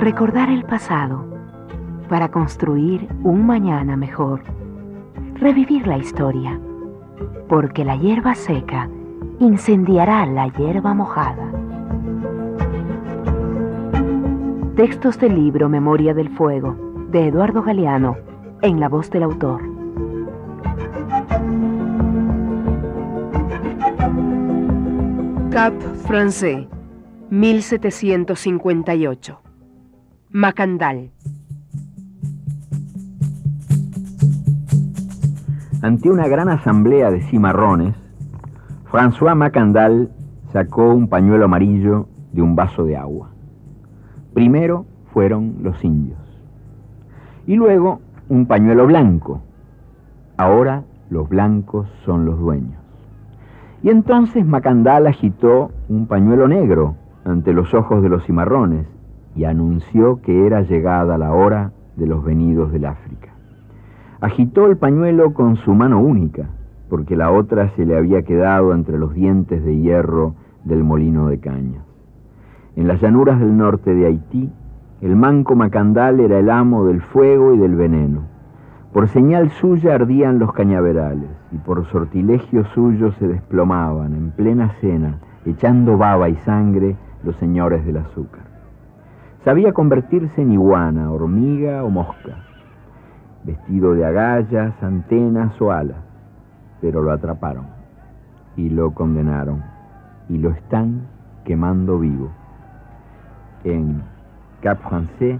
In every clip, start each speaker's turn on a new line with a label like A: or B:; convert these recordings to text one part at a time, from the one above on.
A: Recordar el pasado para construir un mañana mejor. Revivir la historia, porque la hierba seca incendiará la hierba mojada. Textos del libro Memoria del Fuego, de Eduardo Galeano, en la voz del autor. Cap Francais, 1758. Macandal.
B: Ante una gran asamblea de cimarrones, François Macandal sacó un pañuelo amarillo de un vaso de agua. Primero fueron los indios. Y luego un pañuelo blanco. Ahora los blancos son los dueños. Y entonces Macandal agitó un pañuelo negro ante los ojos de los cimarrones y anunció que era llegada la hora de los venidos del África. Agitó el pañuelo con su mano única, porque la otra se le había quedado entre los dientes de hierro del molino de cañas. En las llanuras del norte de Haití, el manco Macandal era el amo del fuego y del veneno. Por señal suya ardían los cañaverales y por sortilegio suyo se desplomaban en plena cena, echando baba y sangre, los señores del azúcar. Sabía convertirse en iguana, hormiga o mosca, vestido de agallas, antenas o alas, pero lo atraparon y lo condenaron y lo están quemando vivo en Cap Français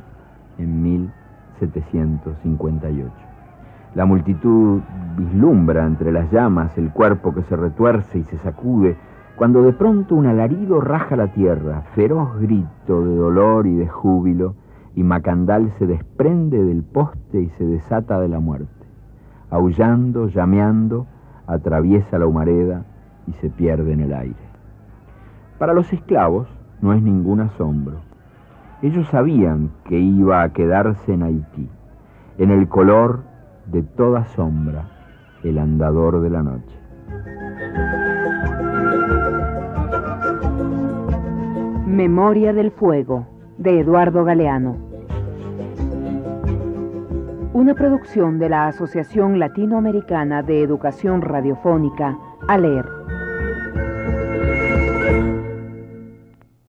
B: en 1758. La multitud vislumbra entre las llamas el cuerpo que se retuerce y se sacude, cuando de pronto un alarido raja la tierra, feroz grito de dolor y de júbilo, y Macandal se desprende del poste y se desata de la muerte. Aullando, llameando, atraviesa la humareda y se pierde en el aire. Para los esclavos no es ningún asombro. Ellos sabían que iba a quedarse en Haití, en el color de toda sombra, el andador de la noche.
A: Memoria del Fuego, de Eduardo Galeano. Una producción de la Asociación Latinoamericana de Educación Radiofónica, ALER.